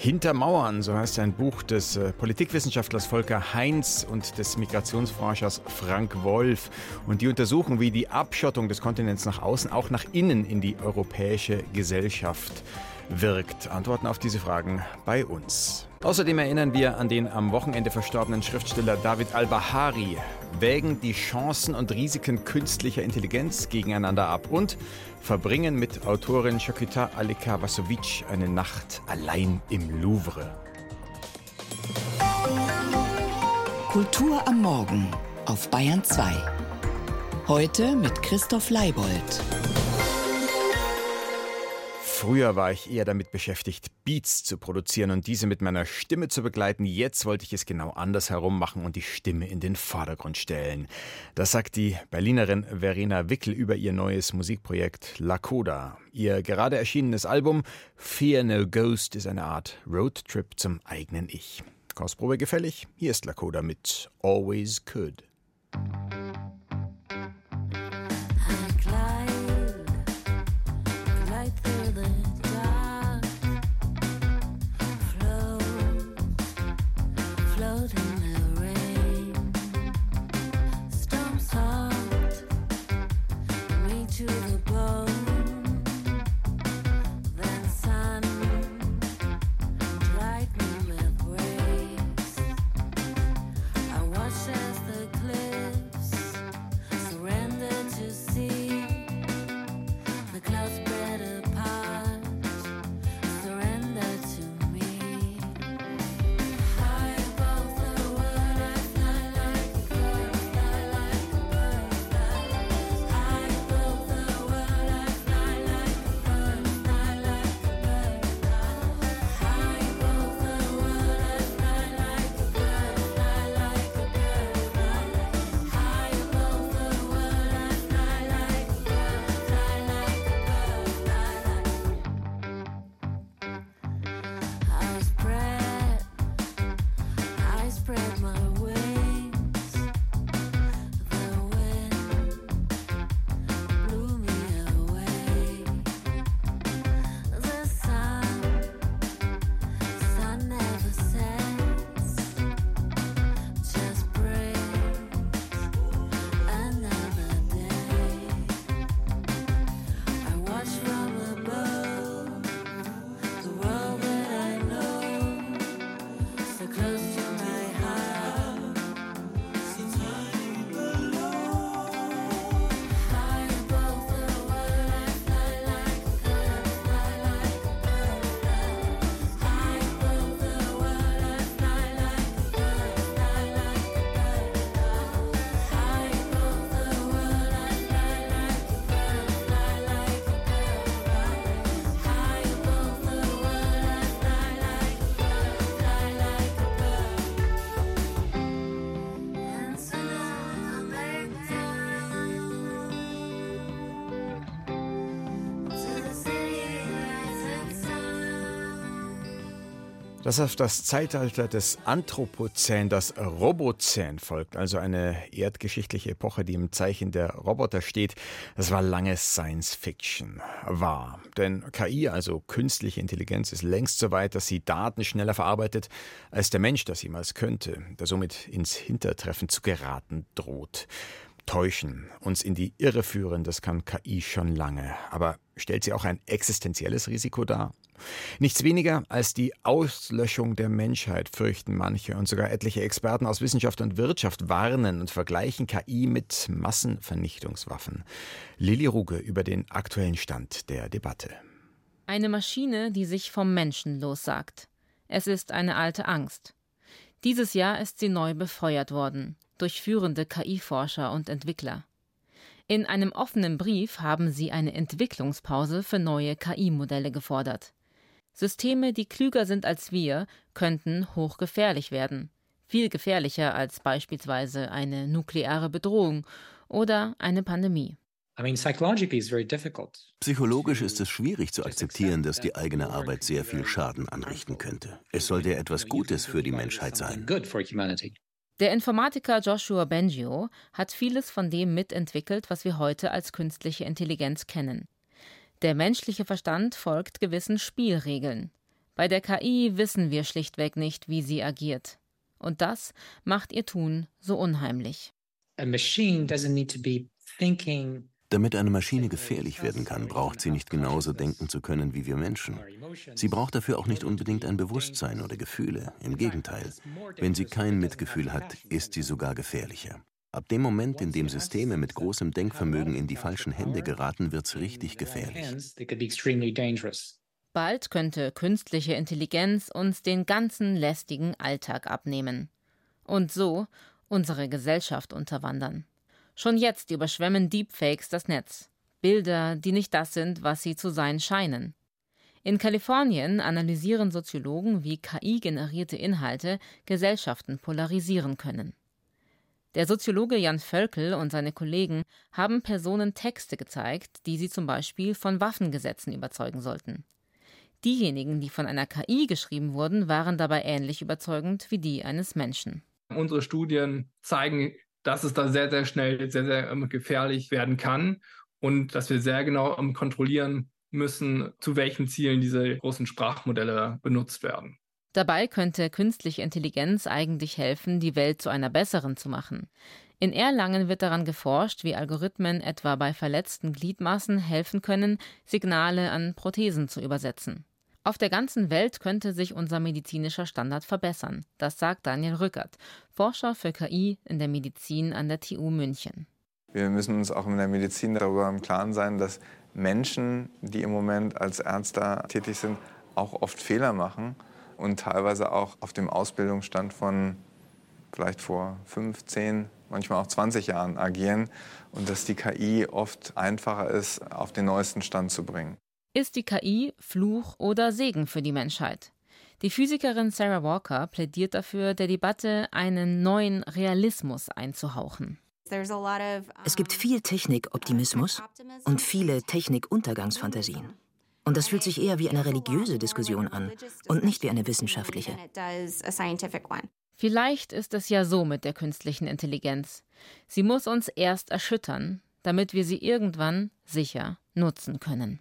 Hinter Mauern, so heißt ein Buch des äh, Politikwissenschaftlers Volker Heinz und des Migrationsforschers Frank Wolf. Und die untersuchen, wie die Abschottung des Kontinents nach außen auch nach innen in die europäische Gesellschaft wirkt. Antworten auf diese Fragen bei uns. Außerdem erinnern wir an den am Wochenende verstorbenen Schriftsteller David al-Bahari, wägen die Chancen und Risiken künstlicher Intelligenz gegeneinander ab und verbringen mit Autorin Shokita Alika Vasovic eine Nacht allein im Louvre. Kultur am Morgen auf Bayern 2. Heute mit Christoph Leibold. Früher war ich eher damit beschäftigt, Beats zu produzieren und diese mit meiner Stimme zu begleiten. Jetzt wollte ich es genau andersherum machen und die Stimme in den Vordergrund stellen. Das sagt die Berlinerin Verena Wickel über ihr neues Musikprojekt Lakoda. Ihr gerade erschienenes Album Fear No Ghost ist eine Art Roadtrip zum eigenen Ich. Kostprobe gefällig? Hier ist Lakoda mit Always Could. Das auf das Zeitalter des Anthropozän, das Robozän folgt, also eine erdgeschichtliche Epoche, die im Zeichen der Roboter steht. Das war lange Science Fiction. War. Denn KI, also künstliche Intelligenz, ist längst so weit, dass sie Daten schneller verarbeitet, als der Mensch das jemals könnte, der somit ins Hintertreffen zu geraten droht täuschen, uns in die Irre führen, das kann KI schon lange. Aber stellt sie auch ein existenzielles Risiko dar? Nichts weniger als die Auslöschung der Menschheit fürchten manche und sogar etliche Experten aus Wissenschaft und Wirtschaft warnen und vergleichen KI mit Massenvernichtungswaffen. Lili Ruge über den aktuellen Stand der Debatte. Eine Maschine, die sich vom Menschen lossagt. Es ist eine alte Angst. Dieses Jahr ist sie neu befeuert worden durch führende KI-Forscher und Entwickler. In einem offenen Brief haben sie eine Entwicklungspause für neue KI-Modelle gefordert. Systeme, die klüger sind als wir, könnten hochgefährlich werden. Viel gefährlicher als beispielsweise eine nukleare Bedrohung oder eine Pandemie. Psychologisch ist es schwierig zu akzeptieren, dass die eigene Arbeit sehr viel Schaden anrichten könnte. Es sollte etwas Gutes für die Menschheit sein. Der Informatiker Joshua Bengio hat vieles von dem mitentwickelt, was wir heute als künstliche Intelligenz kennen. Der menschliche Verstand folgt gewissen Spielregeln. Bei der KI wissen wir schlichtweg nicht, wie sie agiert. Und das macht ihr Tun so unheimlich. A machine doesn't need to be thinking damit eine Maschine gefährlich werden kann, braucht sie nicht genauso denken zu können wie wir Menschen. Sie braucht dafür auch nicht unbedingt ein Bewusstsein oder Gefühle. Im Gegenteil, wenn sie kein Mitgefühl hat, ist sie sogar gefährlicher. Ab dem Moment, in dem Systeme mit großem Denkvermögen in die falschen Hände geraten, wird es richtig gefährlich. Bald könnte künstliche Intelligenz uns den ganzen lästigen Alltag abnehmen. Und so unsere Gesellschaft unterwandern. Schon jetzt überschwemmen Deepfakes das Netz. Bilder, die nicht das sind, was sie zu sein scheinen. In Kalifornien analysieren Soziologen, wie KI-generierte Inhalte Gesellschaften polarisieren können. Der Soziologe Jan Völkel und seine Kollegen haben Personen Texte gezeigt, die sie zum Beispiel von Waffengesetzen überzeugen sollten. Diejenigen, die von einer KI geschrieben wurden, waren dabei ähnlich überzeugend wie die eines Menschen. Unsere Studien zeigen dass es da sehr, sehr schnell sehr, sehr ähm, gefährlich werden kann und dass wir sehr genau ähm, kontrollieren müssen, zu welchen Zielen diese großen Sprachmodelle benutzt werden. Dabei könnte künstliche Intelligenz eigentlich helfen, die Welt zu einer besseren zu machen. In Erlangen wird daran geforscht, wie Algorithmen etwa bei verletzten Gliedmaßen helfen können, Signale an Prothesen zu übersetzen. Auf der ganzen Welt könnte sich unser medizinischer Standard verbessern. Das sagt Daniel Rückert, Forscher für KI in der Medizin an der TU München. Wir müssen uns auch in der Medizin darüber im Klaren sein, dass Menschen, die im Moment als Ärzte tätig sind, auch oft Fehler machen und teilweise auch auf dem Ausbildungsstand von vielleicht vor fünf, zehn, manchmal auch 20 Jahren agieren und dass die KI oft einfacher ist, auf den neuesten Stand zu bringen. Ist die KI Fluch oder Segen für die Menschheit? Die Physikerin Sarah Walker plädiert dafür, der Debatte einen neuen Realismus einzuhauchen. Es gibt viel Technikoptimismus und viele Technikuntergangsfantasien. Und das fühlt sich eher wie eine religiöse Diskussion an und nicht wie eine wissenschaftliche. Vielleicht ist es ja so mit der künstlichen Intelligenz. Sie muss uns erst erschüttern, damit wir sie irgendwann sicher nutzen können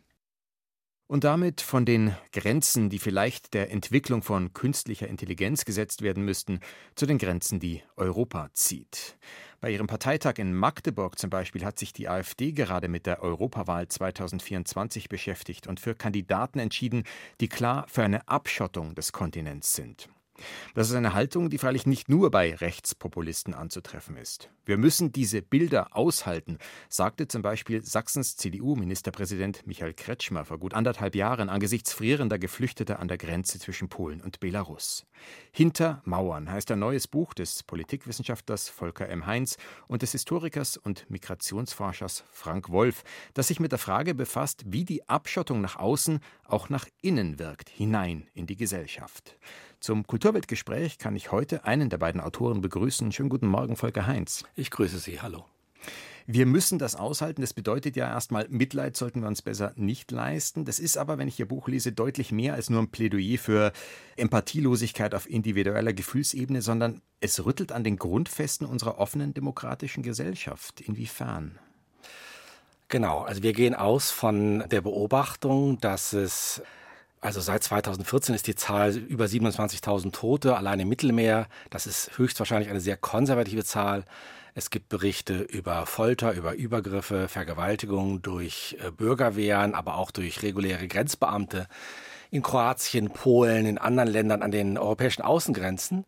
und damit von den Grenzen, die vielleicht der Entwicklung von künstlicher Intelligenz gesetzt werden müssten, zu den Grenzen, die Europa zieht. Bei ihrem Parteitag in Magdeburg zum Beispiel hat sich die AfD gerade mit der Europawahl 2024 beschäftigt und für Kandidaten entschieden, die klar für eine Abschottung des Kontinents sind. Das ist eine Haltung, die freilich nicht nur bei Rechtspopulisten anzutreffen ist. Wir müssen diese Bilder aushalten, sagte zum Beispiel Sachsens CDU-Ministerpräsident Michael Kretschmer vor gut anderthalb Jahren angesichts frierender Geflüchteter an der Grenze zwischen Polen und Belarus. Hinter Mauern heißt ein neues Buch des Politikwissenschaftlers Volker M. Heinz und des Historikers und Migrationsforschers Frank Wolf, das sich mit der Frage befasst, wie die Abschottung nach außen auch nach innen wirkt, hinein in die Gesellschaft. Zum Kulturweltgespräch kann ich heute einen der beiden Autoren begrüßen. Schönen guten Morgen, Volker Heinz. Ich grüße Sie. Hallo. Wir müssen das aushalten. Das bedeutet ja erstmal, Mitleid sollten wir uns besser nicht leisten. Das ist aber, wenn ich Ihr Buch lese, deutlich mehr als nur ein Plädoyer für Empathielosigkeit auf individueller Gefühlsebene, sondern es rüttelt an den Grundfesten unserer offenen demokratischen Gesellschaft. Inwiefern? Genau, also wir gehen aus von der Beobachtung, dass es also seit 2014 ist die Zahl über 27.000 Tote allein im Mittelmeer. Das ist höchstwahrscheinlich eine sehr konservative Zahl. Es gibt Berichte über Folter, über Übergriffe, Vergewaltigungen durch äh, Bürgerwehren, aber auch durch reguläre Grenzbeamte in Kroatien, Polen, in anderen Ländern an den europäischen Außengrenzen.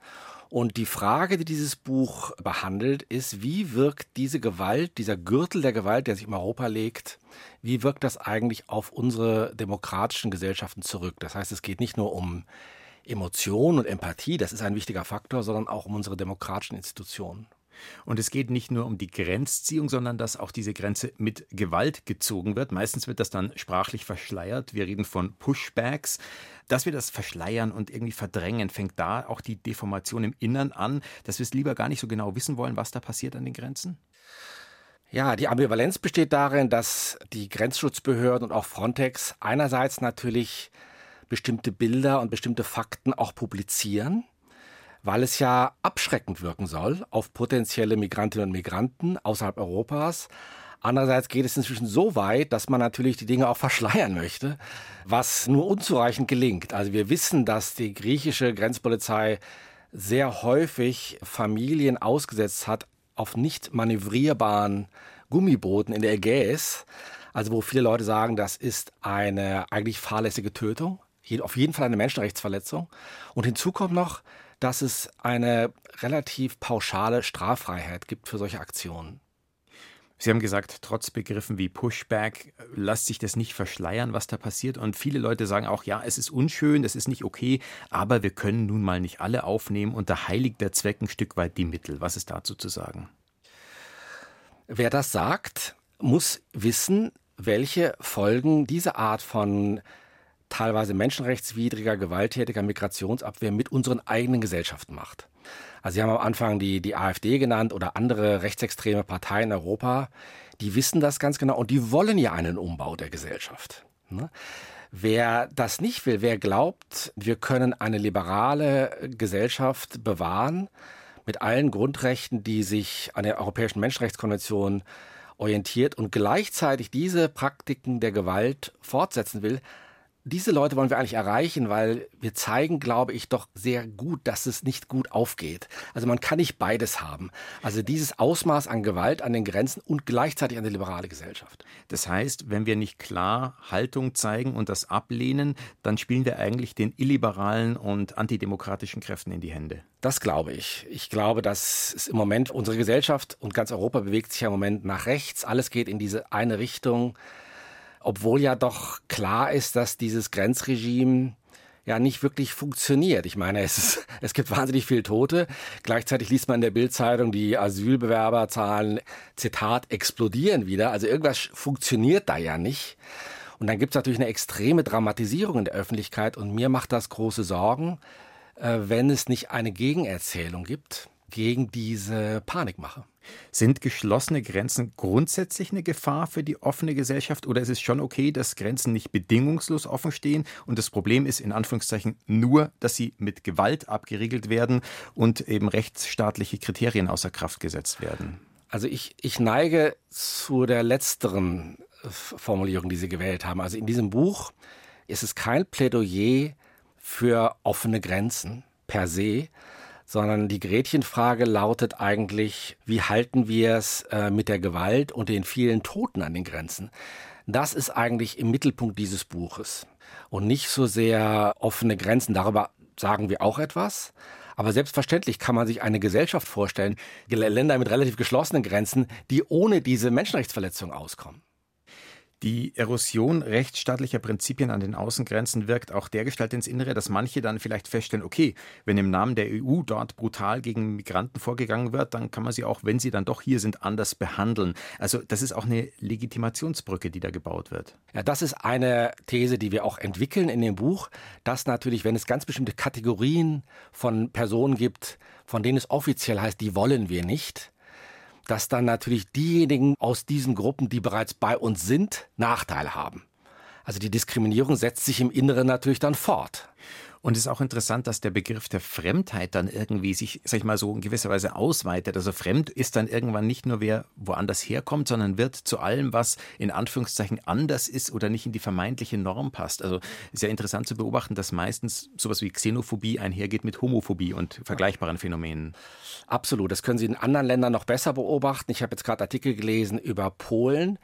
Und die Frage, die dieses Buch behandelt, ist, wie wirkt diese Gewalt, dieser Gürtel der Gewalt, der sich in Europa legt, wie wirkt das eigentlich auf unsere demokratischen Gesellschaften zurück? Das heißt, es geht nicht nur um Emotion und Empathie, das ist ein wichtiger Faktor, sondern auch um unsere demokratischen Institutionen. Und es geht nicht nur um die Grenzziehung, sondern dass auch diese Grenze mit Gewalt gezogen wird. Meistens wird das dann sprachlich verschleiert. Wir reden von Pushbacks. Dass wir das verschleiern und irgendwie verdrängen, fängt da auch die Deformation im Innern an, dass wir es lieber gar nicht so genau wissen wollen, was da passiert an den Grenzen? Ja, die Ambivalenz besteht darin, dass die Grenzschutzbehörden und auch Frontex einerseits natürlich bestimmte Bilder und bestimmte Fakten auch publizieren weil es ja abschreckend wirken soll auf potenzielle Migrantinnen und Migranten außerhalb Europas. Andererseits geht es inzwischen so weit, dass man natürlich die Dinge auch verschleiern möchte, was nur unzureichend gelingt. Also wir wissen, dass die griechische Grenzpolizei sehr häufig Familien ausgesetzt hat auf nicht manövrierbaren Gummibooten in der Ägäis. Also wo viele Leute sagen, das ist eine eigentlich fahrlässige Tötung, auf jeden Fall eine Menschenrechtsverletzung. Und hinzu kommt noch, dass es eine relativ pauschale Straffreiheit gibt für solche Aktionen. Sie haben gesagt, trotz Begriffen wie Pushback lässt sich das nicht verschleiern, was da passiert. Und viele Leute sagen auch, ja, es ist unschön, es ist nicht okay, aber wir können nun mal nicht alle aufnehmen und da heiligt der Zweck ein Stück weit die Mittel. Was ist dazu zu sagen? Wer das sagt, muss wissen, welche Folgen diese Art von teilweise menschenrechtswidriger, gewalttätiger Migrationsabwehr mit unseren eigenen Gesellschaften macht. Also Sie haben am Anfang die, die AfD genannt oder andere rechtsextreme Parteien in Europa. Die wissen das ganz genau und die wollen ja einen Umbau der Gesellschaft. Ne? Wer das nicht will, wer glaubt, wir können eine liberale Gesellschaft bewahren mit allen Grundrechten, die sich an der Europäischen Menschenrechtskonvention orientiert und gleichzeitig diese Praktiken der Gewalt fortsetzen will, diese Leute wollen wir eigentlich erreichen, weil wir zeigen, glaube ich, doch sehr gut, dass es nicht gut aufgeht. Also man kann nicht beides haben. Also dieses Ausmaß an Gewalt an den Grenzen und gleichzeitig eine liberale Gesellschaft. Das heißt, wenn wir nicht klar Haltung zeigen und das ablehnen, dann spielen wir eigentlich den illiberalen und antidemokratischen Kräften in die Hände. Das glaube ich. Ich glaube, dass es im Moment unsere Gesellschaft und ganz Europa bewegt sich ja im Moment nach rechts. Alles geht in diese eine Richtung obwohl ja doch klar ist, dass dieses Grenzregime ja nicht wirklich funktioniert. Ich meine, es, ist, es gibt wahnsinnig viele Tote. Gleichzeitig liest man in der Bildzeitung, die Asylbewerberzahlen, Zitat, explodieren wieder. Also irgendwas funktioniert da ja nicht. Und dann gibt es natürlich eine extreme Dramatisierung in der Öffentlichkeit und mir macht das große Sorgen, äh, wenn es nicht eine Gegenerzählung gibt gegen diese Panikmache. Sind geschlossene Grenzen grundsätzlich eine Gefahr für die offene Gesellschaft oder ist es schon okay, dass Grenzen nicht bedingungslos offen stehen und das Problem ist in Anführungszeichen nur, dass sie mit Gewalt abgeriegelt werden und eben rechtsstaatliche Kriterien außer Kraft gesetzt werden? Also ich, ich neige zu der letzteren Formulierung, die Sie gewählt haben. Also in diesem Buch ist es kein Plädoyer für offene Grenzen per se, sondern die Gretchenfrage lautet eigentlich, wie halten wir es äh, mit der Gewalt und den vielen Toten an den Grenzen? Das ist eigentlich im Mittelpunkt dieses Buches und nicht so sehr offene Grenzen. Darüber sagen wir auch etwas. Aber selbstverständlich kann man sich eine Gesellschaft vorstellen, Länder mit relativ geschlossenen Grenzen, die ohne diese Menschenrechtsverletzungen auskommen. Die Erosion rechtsstaatlicher Prinzipien an den Außengrenzen wirkt auch dergestalt ins Innere, dass manche dann vielleicht feststellen, okay, wenn im Namen der EU dort brutal gegen Migranten vorgegangen wird, dann kann man sie auch, wenn sie dann doch hier sind, anders behandeln. Also das ist auch eine Legitimationsbrücke, die da gebaut wird. Ja, das ist eine These, die wir auch entwickeln in dem Buch, dass natürlich, wenn es ganz bestimmte Kategorien von Personen gibt, von denen es offiziell heißt, die wollen wir nicht, dass dann natürlich diejenigen aus diesen Gruppen, die bereits bei uns sind, Nachteile haben. Also die Diskriminierung setzt sich im Inneren natürlich dann fort. Und es ist auch interessant, dass der Begriff der Fremdheit dann irgendwie sich, sag ich mal so, in gewisser Weise ausweitet. Also fremd ist dann irgendwann nicht nur wer woanders herkommt, sondern wird zu allem, was in Anführungszeichen anders ist oder nicht in die vermeintliche Norm passt. Also ist ja interessant zu beobachten, dass meistens sowas wie Xenophobie einhergeht mit Homophobie und vergleichbaren Phänomenen. Absolut. Das können Sie in anderen Ländern noch besser beobachten. Ich habe jetzt gerade Artikel gelesen über Polen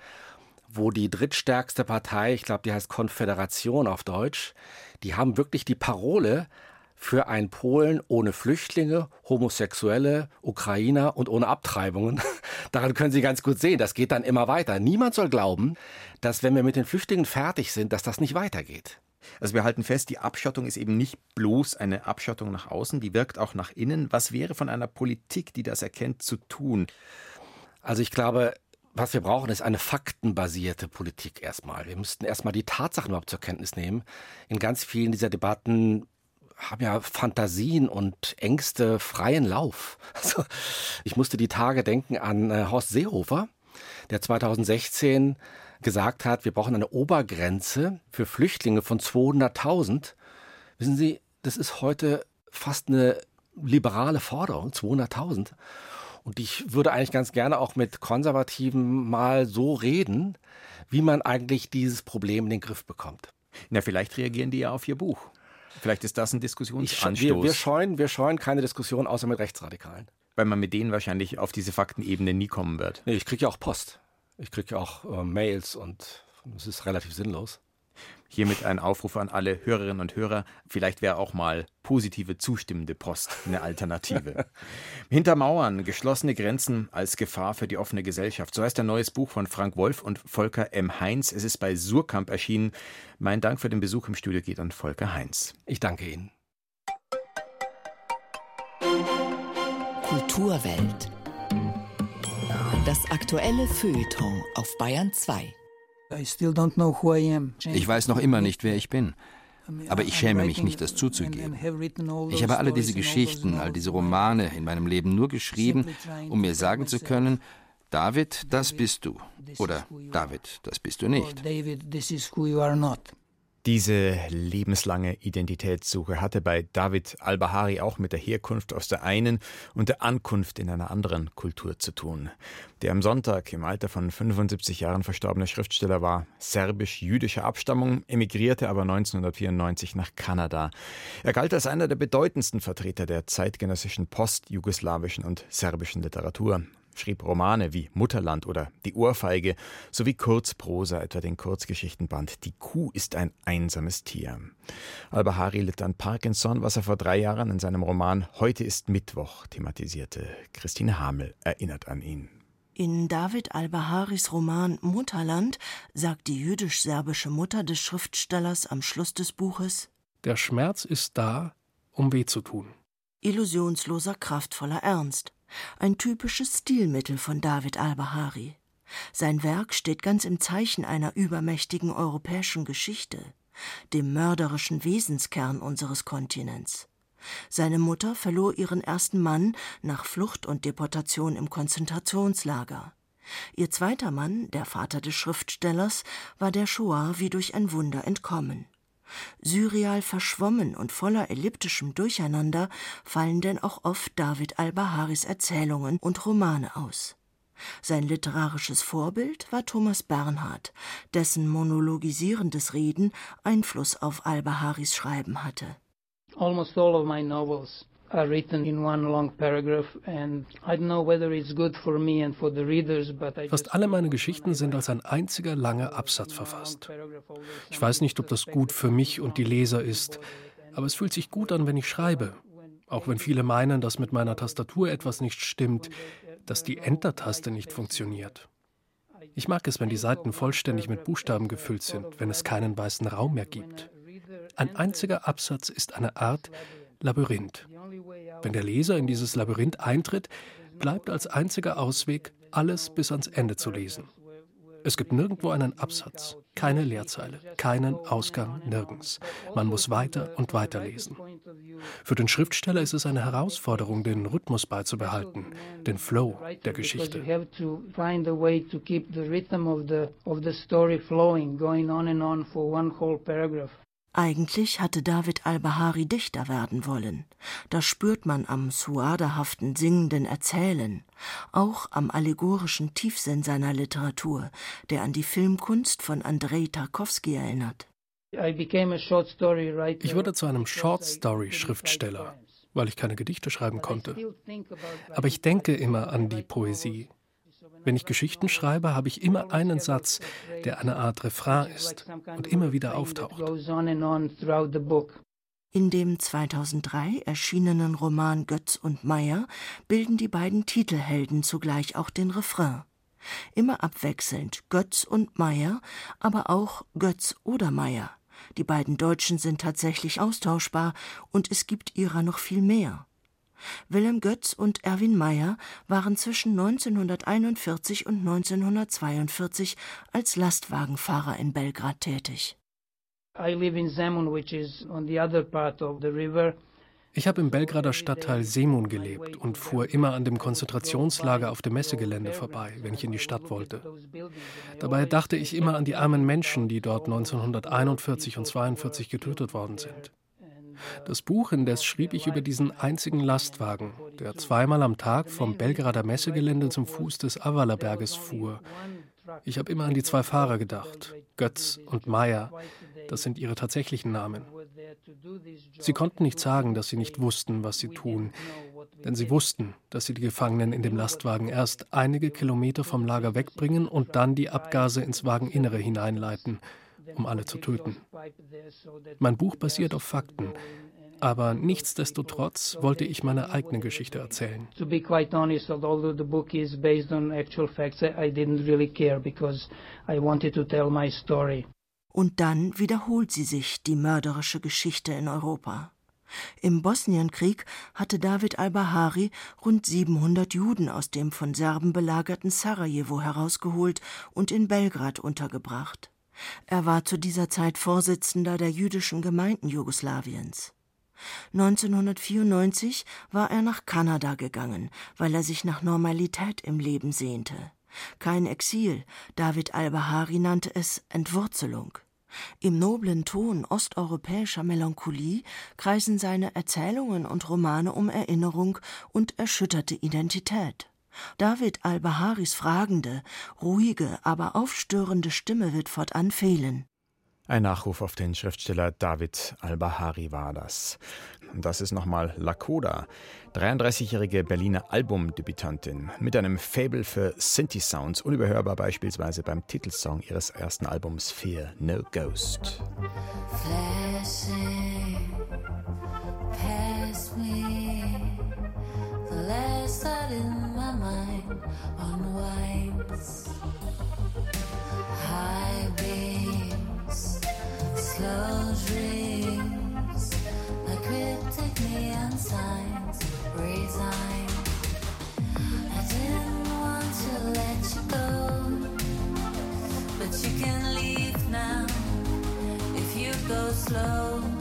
wo die drittstärkste Partei, ich glaube, die heißt Konföderation auf Deutsch, die haben wirklich die Parole für ein Polen ohne Flüchtlinge, Homosexuelle, Ukrainer und ohne Abtreibungen. Daran können Sie ganz gut sehen, das geht dann immer weiter. Niemand soll glauben, dass wenn wir mit den Flüchtlingen fertig sind, dass das nicht weitergeht. Also wir halten fest, die Abschottung ist eben nicht bloß eine Abschottung nach außen, die wirkt auch nach innen. Was wäre von einer Politik, die das erkennt, zu tun? Also ich glaube, was wir brauchen, ist eine faktenbasierte Politik erstmal. Wir müssten erstmal die Tatsachen überhaupt zur Kenntnis nehmen. In ganz vielen dieser Debatten haben ja Fantasien und Ängste freien Lauf. Also, ich musste die Tage denken an äh, Horst Seehofer, der 2016 gesagt hat, wir brauchen eine Obergrenze für Flüchtlinge von 200.000. Wissen Sie, das ist heute fast eine liberale Forderung, 200.000. Und ich würde eigentlich ganz gerne auch mit Konservativen mal so reden, wie man eigentlich dieses Problem in den Griff bekommt. Na, vielleicht reagieren die ja auf Ihr Buch. Vielleicht ist das ein Diskussionsanstoß. wir, wir, scheuen, wir scheuen keine Diskussion, außer mit Rechtsradikalen. Weil man mit denen wahrscheinlich auf diese Faktenebene nie kommen wird. Nee, ich kriege ja auch Post. Ich kriege ja auch äh, Mails und es ist relativ sinnlos. Hiermit ein Aufruf an alle Hörerinnen und Hörer. Vielleicht wäre auch mal positive, zustimmende Post eine Alternative. Hinter Mauern, geschlossene Grenzen als Gefahr für die offene Gesellschaft. So heißt ein neues Buch von Frank Wolf und Volker M. Heinz. Es ist bei Surkamp erschienen. Mein Dank für den Besuch im Studio geht an Volker Heinz. Ich danke Ihnen. Kulturwelt. Das aktuelle Feuilleton auf Bayern 2. Ich weiß noch immer nicht, wer ich bin. Aber ich schäme mich nicht, das zuzugeben. Ich habe alle diese Geschichten, all diese Romane in meinem Leben nur geschrieben, um mir sagen zu können, David, das bist du. Oder David, das bist du nicht. Diese lebenslange Identitätssuche hatte bei David al-Bahari auch mit der Herkunft aus der einen und der Ankunft in einer anderen Kultur zu tun. Der am Sonntag im Alter von 75 Jahren verstorbene Schriftsteller war serbisch-jüdischer Abstammung, emigrierte aber 1994 nach Kanada. Er galt als einer der bedeutendsten Vertreter der zeitgenössischen postjugoslawischen und serbischen Literatur schrieb Romane wie Mutterland oder Die Ohrfeige sowie Kurzprosa, etwa den Kurzgeschichtenband Die Kuh ist ein einsames Tier. Al-Bahari litt an Parkinson, was er vor drei Jahren in seinem Roman Heute ist Mittwoch thematisierte. Christine Hamel erinnert an ihn. In David al-Baharis Roman Mutterland sagt die jüdisch-serbische Mutter des Schriftstellers am Schluss des Buches: Der Schmerz ist da, um weh zu tun. Illusionsloser, kraftvoller Ernst. Ein typisches Stilmittel von David al-Bahari. Sein Werk steht ganz im Zeichen einer übermächtigen europäischen Geschichte, dem mörderischen Wesenskern unseres Kontinents. Seine Mutter verlor ihren ersten Mann nach Flucht und Deportation im Konzentrationslager. Ihr zweiter Mann, der Vater des Schriftstellers, war der Shoah wie durch ein Wunder entkommen. Surreal verschwommen und voller elliptischem Durcheinander fallen denn auch oft David al-Baharis Erzählungen und Romane aus. Sein literarisches Vorbild war Thomas Bernhard, dessen monologisierendes Reden Einfluss auf al-Baharis Schreiben hatte. Almost all of my novels are written in one long paragraph and I don't know whether it's good for me and for the readers, but I Fast alle meine Geschichten sind als ein einziger langer Absatz verfasst. Ich weiß nicht, ob das gut für mich und die Leser ist, aber es fühlt sich gut an, wenn ich schreibe. Auch wenn viele meinen, dass mit meiner Tastatur etwas nicht stimmt, dass die Enter-Taste nicht funktioniert. Ich mag es, wenn die Seiten vollständig mit Buchstaben gefüllt sind, wenn es keinen weißen Raum mehr gibt. Ein einziger Absatz ist eine Art Labyrinth. Wenn der Leser in dieses Labyrinth eintritt, bleibt als einziger Ausweg, alles bis ans Ende zu lesen. Es gibt nirgendwo einen Absatz, keine Leerzeile, keinen Ausgang, nirgends. Man muss weiter und weiter lesen. Für den Schriftsteller ist es eine Herausforderung, den Rhythmus beizubehalten, den Flow der Geschichte. Eigentlich hatte David al-Bahari Dichter werden wollen. Das spürt man am suadahaften, singenden Erzählen, auch am allegorischen Tiefsinn seiner Literatur, der an die Filmkunst von Andrei Tarkovsky erinnert. Ich wurde zu einem Short-Story-Schriftsteller, weil ich keine Gedichte schreiben konnte. Aber ich denke immer an die Poesie. Wenn ich Geschichten schreibe, habe ich immer einen Satz, der eine Art Refrain ist und immer wieder auftaucht. In dem 2003 erschienenen Roman Götz und Meier bilden die beiden Titelhelden zugleich auch den Refrain. Immer abwechselnd Götz und Meier, aber auch Götz oder Meier. Die beiden Deutschen sind tatsächlich austauschbar und es gibt ihrer noch viel mehr. Wilhelm Götz und Erwin Meyer waren zwischen 1941 und 1942 als Lastwagenfahrer in Belgrad tätig. Ich habe im Belgrader Stadtteil Semun gelebt und fuhr immer an dem Konzentrationslager auf dem Messegelände vorbei, wenn ich in die Stadt wollte. Dabei dachte ich immer an die armen Menschen, die dort 1941 und 1942 getötet worden sind. Das Buch indes schrieb ich über diesen einzigen Lastwagen, der zweimal am Tag vom Belgrader Messegelände zum Fuß des Avala-Berges fuhr. Ich habe immer an die zwei Fahrer gedacht, Götz und Meyer. Das sind ihre tatsächlichen Namen. Sie konnten nicht sagen, dass sie nicht wussten, was sie tun, denn sie wussten, dass sie die Gefangenen in dem Lastwagen erst einige Kilometer vom Lager wegbringen und dann die Abgase ins Wageninnere hineinleiten, um alle zu töten. Mein Buch basiert auf Fakten, aber nichtsdestotrotz wollte ich meine eigene Geschichte erzählen. To be quite honest, although the book is based on actual facts, I didn't really care because I wanted to tell my story. Und dann wiederholt sie sich, die mörderische Geschichte in Europa. Im Bosnienkrieg hatte David al-Bahari rund 700 Juden aus dem von Serben belagerten Sarajevo herausgeholt und in Belgrad untergebracht. Er war zu dieser Zeit Vorsitzender der jüdischen Gemeinden Jugoslawiens. 1994 war er nach Kanada gegangen, weil er sich nach Normalität im Leben sehnte. Kein Exil, David al-Bahari nannte es Entwurzelung. Im noblen Ton osteuropäischer Melancholie kreisen seine Erzählungen und Romane um Erinnerung und erschütterte Identität. David al-Baharis fragende, ruhige, aber aufstörende Stimme wird fortan fehlen. Ein Nachruf auf den Schriftsteller David al-Bahari war das. Das ist nochmal Lakoda, 33-jährige Berliner Albumdebütantin mit einem Fable für Synthi-Sounds, unüberhörbar beispielsweise beim Titelsong ihres ersten Albums Fear No Ghost. Flashing past me, last thought in my mind unwinds. High beams, slow dreams, cryptic neon signs resign. I didn't want to let you go, but you can leave now if you go slow.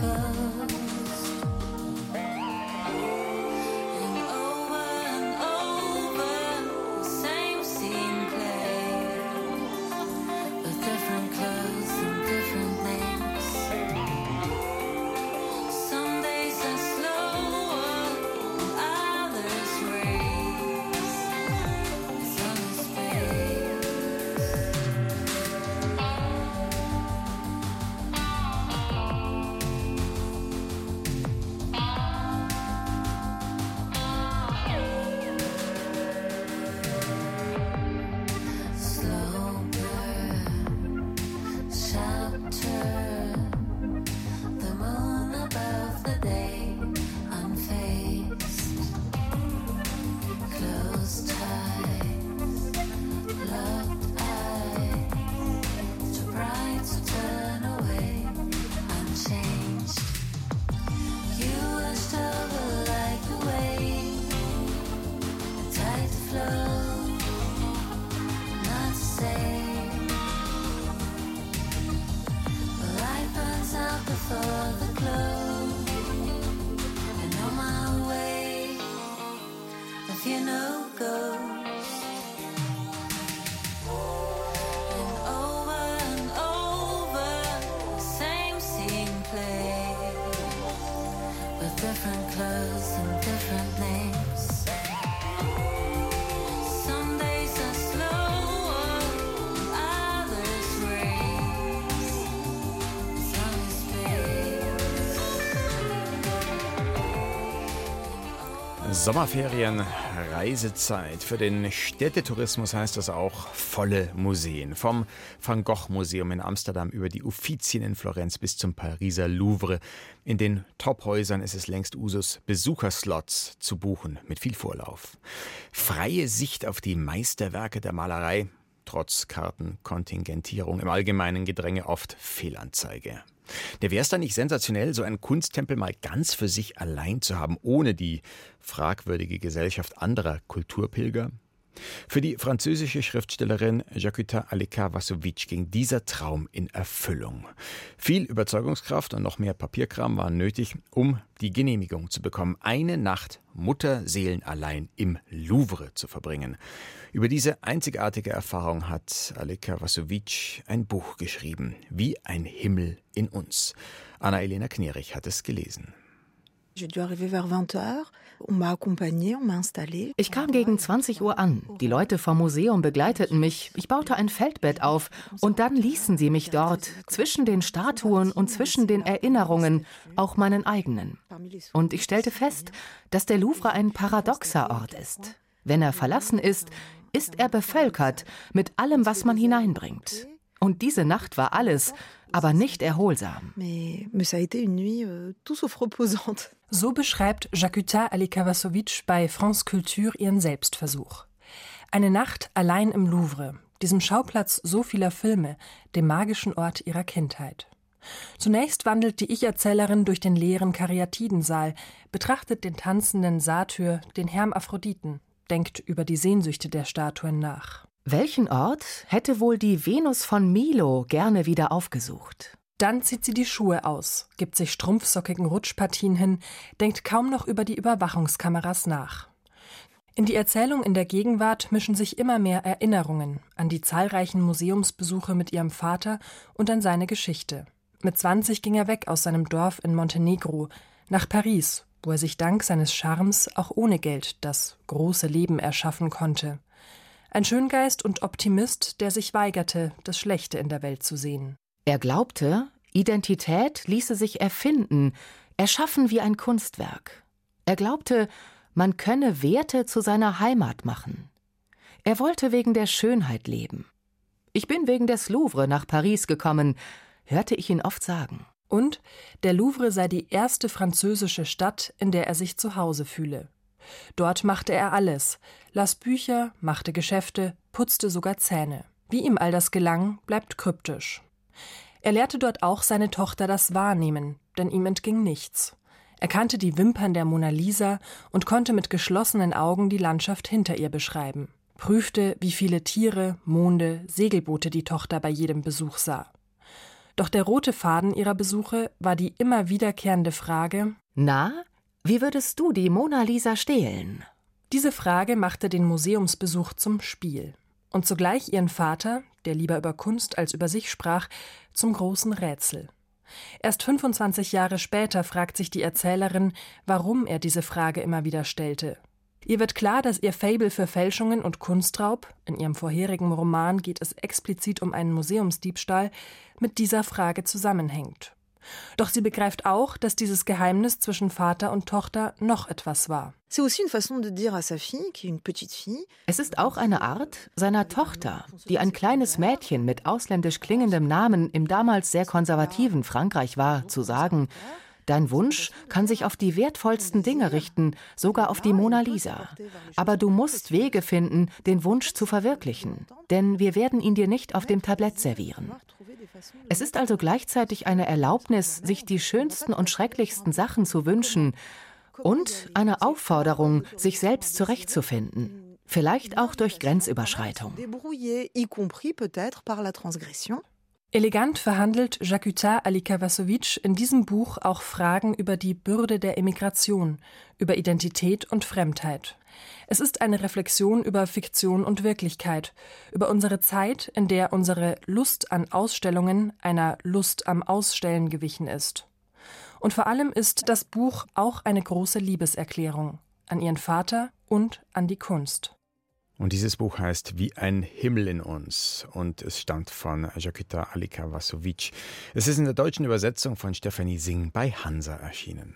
Go. Sommerferien, Reisezeit. Für den Städtetourismus heißt das auch volle Museen. Vom Van Gogh Museum in Amsterdam über die Uffizien in Florenz bis zum Pariser Louvre. In den Tophäusern ist es längst Usus, Besucherslots zu buchen mit viel Vorlauf. Freie Sicht auf die Meisterwerke der Malerei, trotz Kartenkontingentierung, im allgemeinen Gedränge oft Fehlanzeige. Der wäre es dann nicht sensationell, so einen Kunsttempel mal ganz für sich allein zu haben, ohne die fragwürdige Gesellschaft anderer Kulturpilger? Für die französische Schriftstellerin Jakuta Aleka-Vasovic ging dieser Traum in Erfüllung. Viel Überzeugungskraft und noch mehr Papierkram waren nötig, um die Genehmigung zu bekommen, eine Nacht Mutterseelen allein im Louvre zu verbringen. Über diese einzigartige Erfahrung hat Aleka Vasovic ein Buch geschrieben, Wie ein Himmel in uns. Anna-Elena Knerich hat es gelesen. Ich kam gegen 20 Uhr an. Die Leute vom Museum begleiteten mich. Ich baute ein Feldbett auf und dann ließen sie mich dort, zwischen den Statuen und zwischen den Erinnerungen, auch meinen eigenen. Und ich stellte fest, dass der Louvre ein paradoxer Ort ist. Wenn er verlassen ist, ist er bevölkert mit allem, was man hineinbringt. Und diese Nacht war alles, aber nicht erholsam. Euh, so beschreibt Jakuta Alikavasovic bei France Culture ihren Selbstversuch. Eine Nacht allein im Louvre, diesem Schauplatz so vieler Filme, dem magischen Ort ihrer Kindheit. Zunächst wandelt die Ich-Erzählerin durch den leeren Karyatidensaal, betrachtet den tanzenden Satyr, den Hermaphroditen, denkt über die Sehnsüchte der Statuen nach. Welchen Ort hätte wohl die Venus von Milo gerne wieder aufgesucht? Dann zieht sie die Schuhe aus, gibt sich strumpfsockigen Rutschpartien hin, denkt kaum noch über die Überwachungskameras nach. In die Erzählung in der Gegenwart mischen sich immer mehr Erinnerungen an die zahlreichen Museumsbesuche mit ihrem Vater und an seine Geschichte. Mit 20 ging er weg aus seinem Dorf in Montenegro nach Paris, wo er sich dank seines Charmes auch ohne Geld das große Leben erschaffen konnte. Ein Schöngeist und Optimist, der sich weigerte, das Schlechte in der Welt zu sehen. Er glaubte, Identität ließe sich erfinden, erschaffen wie ein Kunstwerk. Er glaubte, man könne Werte zu seiner Heimat machen. Er wollte wegen der Schönheit leben. Ich bin wegen des Louvre nach Paris gekommen, hörte ich ihn oft sagen. Und der Louvre sei die erste französische Stadt, in der er sich zu Hause fühle. Dort machte er alles, las Bücher, machte Geschäfte, putzte sogar Zähne. Wie ihm all das gelang, bleibt kryptisch. Er lehrte dort auch seine Tochter das Wahrnehmen, denn ihm entging nichts. Er kannte die Wimpern der Mona Lisa und konnte mit geschlossenen Augen die Landschaft hinter ihr beschreiben, prüfte, wie viele Tiere, Monde, Segelboote die Tochter bei jedem Besuch sah. Doch der rote Faden ihrer Besuche war die immer wiederkehrende Frage Na, wie würdest du die Mona Lisa stehlen? Diese Frage machte den Museumsbesuch zum Spiel und zugleich ihren Vater, der lieber über Kunst als über sich sprach, zum großen Rätsel. Erst 25 Jahre später fragt sich die Erzählerin, warum er diese Frage immer wieder stellte. Ihr wird klar, dass ihr Fable für Fälschungen und Kunstraub, in ihrem vorherigen Roman geht es explizit um einen Museumsdiebstahl, mit dieser Frage zusammenhängt. Doch sie begreift auch, dass dieses Geheimnis zwischen Vater und Tochter noch etwas war. Es ist auch eine Art, seiner Tochter, die ein kleines Mädchen mit ausländisch klingendem Namen im damals sehr konservativen Frankreich war, zu sagen, Dein Wunsch kann sich auf die wertvollsten Dinge richten, sogar auf die Mona Lisa. Aber du musst Wege finden, den Wunsch zu verwirklichen, denn wir werden ihn dir nicht auf dem Tablett servieren. Es ist also gleichzeitig eine Erlaubnis, sich die schönsten und schrecklichsten Sachen zu wünschen und eine Aufforderung, sich selbst zurechtzufinden, vielleicht auch durch Grenzüberschreitung. Elegant verhandelt Jakuta Alikavasovic in diesem Buch auch Fragen über die Bürde der Emigration, über Identität und Fremdheit. Es ist eine Reflexion über Fiktion und Wirklichkeit, über unsere Zeit, in der unsere Lust an Ausstellungen einer Lust am Ausstellen gewichen ist. Und vor allem ist das Buch auch eine große Liebeserklärung an ihren Vater und an die Kunst. Und dieses Buch heißt Wie ein Himmel in uns und es stammt von Jakita Alika Vasovic. Es ist in der deutschen Übersetzung von Stefanie Singh bei Hansa erschienen.